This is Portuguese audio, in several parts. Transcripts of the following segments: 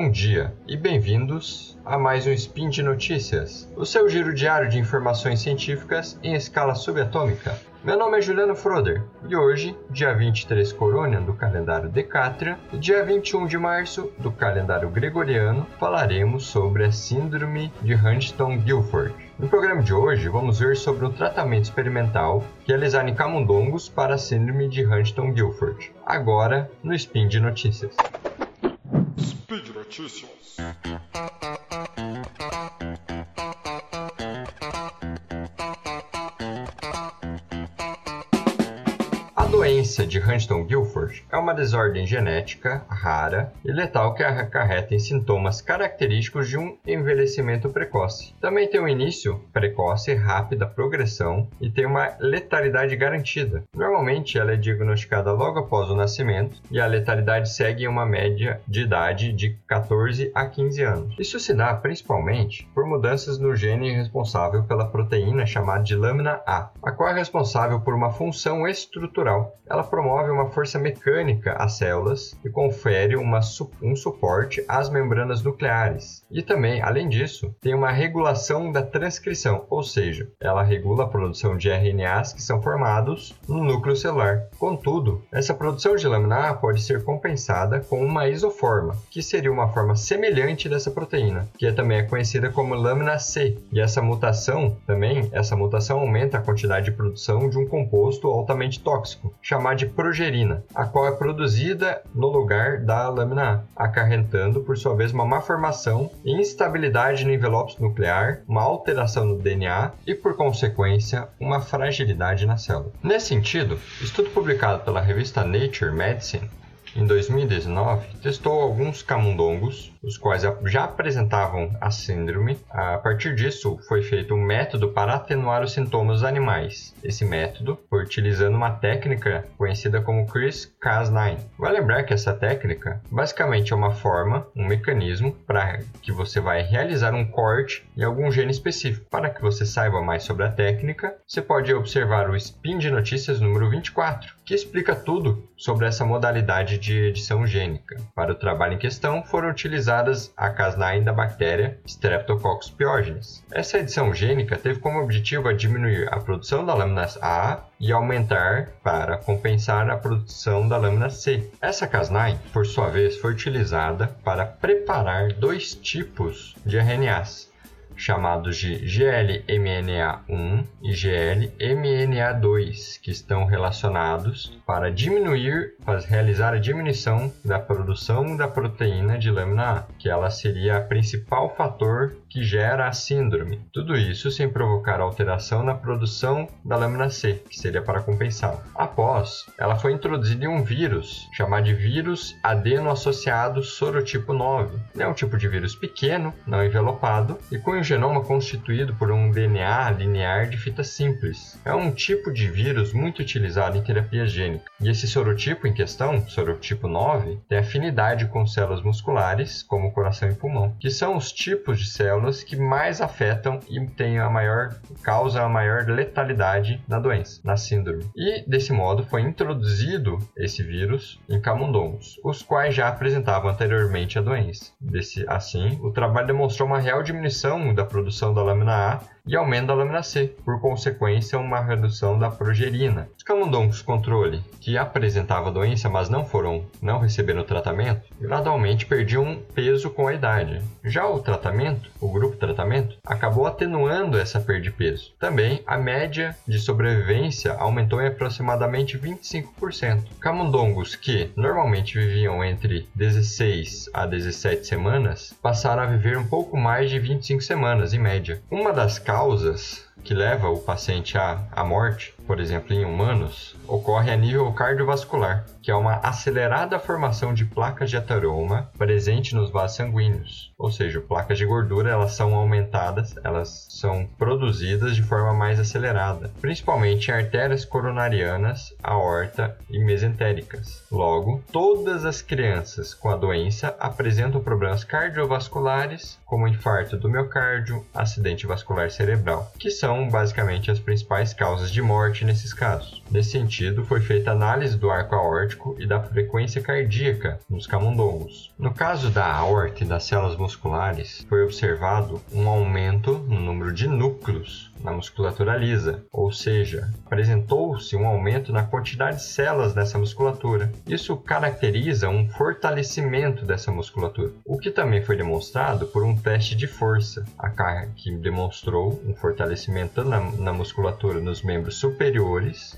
Bom dia e bem-vindos a mais um Spin de Notícias, o seu giro diário de informações científicas em escala subatômica. Meu nome é Juliano Froder e hoje, dia 23 Corônia do calendário Decátria e dia 21 de março do calendário Gregoriano, falaremos sobre a Síndrome de Huntington-Gilford. No programa de hoje, vamos ver sobre um tratamento experimental realizado em camundongos para a Síndrome de Huntington-Gilford, agora no Spin de Notícias. Notícias. doença de Huntington-Gilford é uma desordem genética rara e letal que acarreta em sintomas característicos de um envelhecimento precoce. Também tem um início precoce, rápida progressão e tem uma letalidade garantida. Normalmente ela é diagnosticada logo após o nascimento e a letalidade segue uma média de idade de 14 a 15 anos. Isso se dá principalmente por mudanças no gene responsável pela proteína chamada de lâmina A, a qual é responsável por uma função estrutural ela promove uma força mecânica às células e confere uma, um suporte às membranas nucleares. E também, além disso, tem uma regulação da transcrição, ou seja, ela regula a produção de RNAs que são formados no núcleo celular. Contudo, essa produção de lâmina A pode ser compensada com uma isoforma, que seria uma forma semelhante dessa proteína, que é também é conhecida como lâmina C. E essa mutação, também, essa mutação aumenta a quantidade de produção de um composto altamente tóxico, chamada de progerina, a qual é produzida no lugar da lâmina A, acarretando, por sua vez, uma má formação e instabilidade no envelope nuclear, uma alteração no DNA e, por consequência, uma fragilidade na célula. Nesse sentido, estudo publicado pela revista Nature Medicine em 2019, testou alguns camundongos, os quais já apresentavam a síndrome. A partir disso, foi feito um método para atenuar os sintomas dos animais. Esse método foi utilizando uma técnica conhecida como CRISPR-Cas9. Vai lembrar que essa técnica basicamente é uma forma, um mecanismo para que você vai realizar um corte em algum gene específico. Para que você saiba mais sobre a técnica, você pode observar o Spin de Notícias número 24, que explica tudo sobre essa modalidade de edição gênica. Para o trabalho em questão, foram utilizadas a Cas9 da bactéria Streptococcus pyogenes. Essa edição gênica teve como objetivo a diminuir a produção da lâmina A e aumentar para compensar a produção da lâmina C. Essa Cas9, por sua vez, foi utilizada para preparar dois tipos de RNAs, chamados de GLMNA1 e GLMNA2, que estão relacionados para diminuir, para realizar a diminuição da produção da proteína de lâmina A, que ela seria o principal fator que gera a síndrome. Tudo isso sem provocar alteração na produção da lâmina C, que seria para compensá-la. Após, ela foi introduzida em um vírus, chamado de vírus adeno-associado sorotipo 9. É um tipo de vírus pequeno, não envelopado, e com genoma constituído por um DNA linear de fita simples. É um tipo de vírus muito utilizado em terapia gênica. E esse sorotipo em questão, sorotipo 9, tem afinidade com células musculares, como coração e pulmão, que são os tipos de células células que mais afetam e têm a maior causa a maior letalidade na doença, na síndrome. E desse modo foi introduzido esse vírus em camundongos, os quais já apresentavam anteriormente a doença. Desse, assim, o trabalho demonstrou uma real diminuição da produção da lâmina A e aumento da lâmina C, por consequência, uma redução da progerina. Os camundongos controle, que apresentavam doença, mas não foram, não receberam tratamento, gradualmente perdiam peso com a idade. Já o tratamento, o grupo tratamento, acabou atenuando essa perda de peso. Também a média de sobrevivência aumentou em aproximadamente 25%. Camundongos que normalmente viviam entre 16 a 17 semanas passaram a viver um pouco mais de 25 semanas em média. Uma das causas que leva o paciente à, à morte, por exemplo, em humanos, ocorre a nível cardiovascular, que é uma acelerada formação de placas de ateroma presente nos vasos sanguíneos. Ou seja, placas de gordura elas são aumentadas, elas são produzidas de forma mais acelerada, principalmente em artérias coronarianas, aorta e mesentéricas. Logo, todas as crianças com a doença apresentam problemas cardiovasculares, como infarto do miocárdio, acidente vascular cerebral, que são basicamente as principais causas de morte nesses casos. Nesse sentido, foi feita análise do arco aórtico e da frequência cardíaca nos camundongos. No caso da aorta e das células musculares, foi observado um aumento no número de núcleos na musculatura lisa, ou seja, apresentou-se um aumento na quantidade de células dessa musculatura. Isso caracteriza um fortalecimento dessa musculatura, o que também foi demonstrado por um teste de força, que demonstrou um fortalecimento na, na musculatura nos membros superiores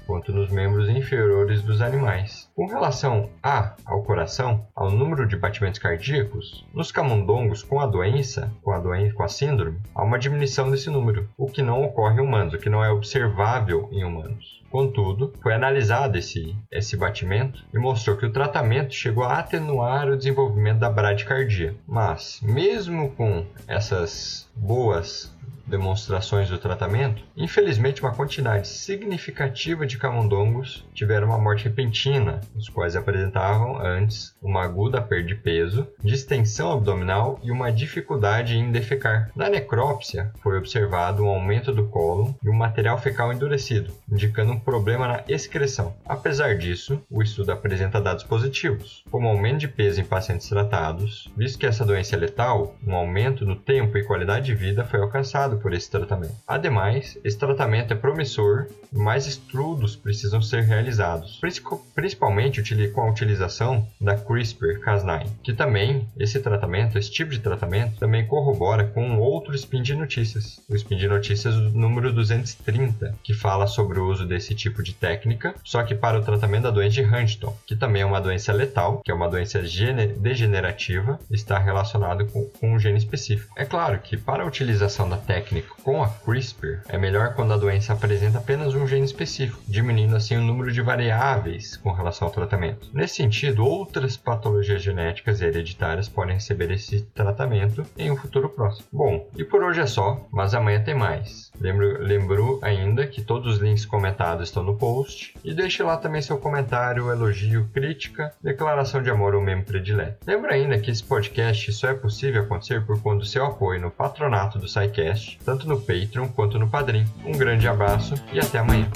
quanto nos membros inferiores dos animais. Com relação a ao coração, ao número de batimentos cardíacos, nos camundongos com a doença, com a doença, com a síndrome, há uma diminuição desse número, o que não ocorre em humanos, o que não é observável em humanos. Contudo, foi analisado esse, esse batimento e mostrou que o tratamento chegou a atenuar o desenvolvimento da bradicardia. Mas, mesmo com essas boas demonstrações do tratamento, infelizmente uma quantidade significativa de camundongos tiveram uma morte repentina, os quais apresentavam antes uma aguda perda de peso, distensão abdominal e uma dificuldade em defecar. Na necrópsia, foi observado um aumento do cólon e um material fecal endurecido, indicando um problema na excreção. Apesar disso, o estudo apresenta dados positivos, como aumento de peso em pacientes tratados, visto que essa doença é letal, um aumento no tempo e qualidade de vida foi alcançado por esse tratamento. Ademais, esse tratamento é promissor mais estudos precisam ser realizados, principalmente com a utilização da CRISPR-Cas9, que também, esse tratamento, esse tipo de tratamento, também corrobora com outro spin de notícias, o spin de notícias número 230, que fala sobre o uso desse tipo de técnica, só que para o tratamento da doença de Huntington, que também é uma doença letal, que é uma doença degenerativa, está relacionado com, com um gene específico. É claro que para a utilização da técnica técnico com a CRISPR é melhor quando a doença apresenta apenas um gene específico, diminuindo assim o número de variáveis com relação ao tratamento. Nesse sentido, outras patologias genéticas e hereditárias podem receber esse tratamento em um futuro próximo. Bom, e por hoje é só, mas amanhã tem mais. Lembro, lembro ainda que todos os links comentados estão no post e deixe lá também seu comentário, elogio, crítica, declaração de amor ou meme predileto. Lembro ainda que esse podcast só é possível acontecer por conta do seu apoio no patronato do SciCast tanto no Patreon quanto no Padrim. Um grande abraço e até amanhã.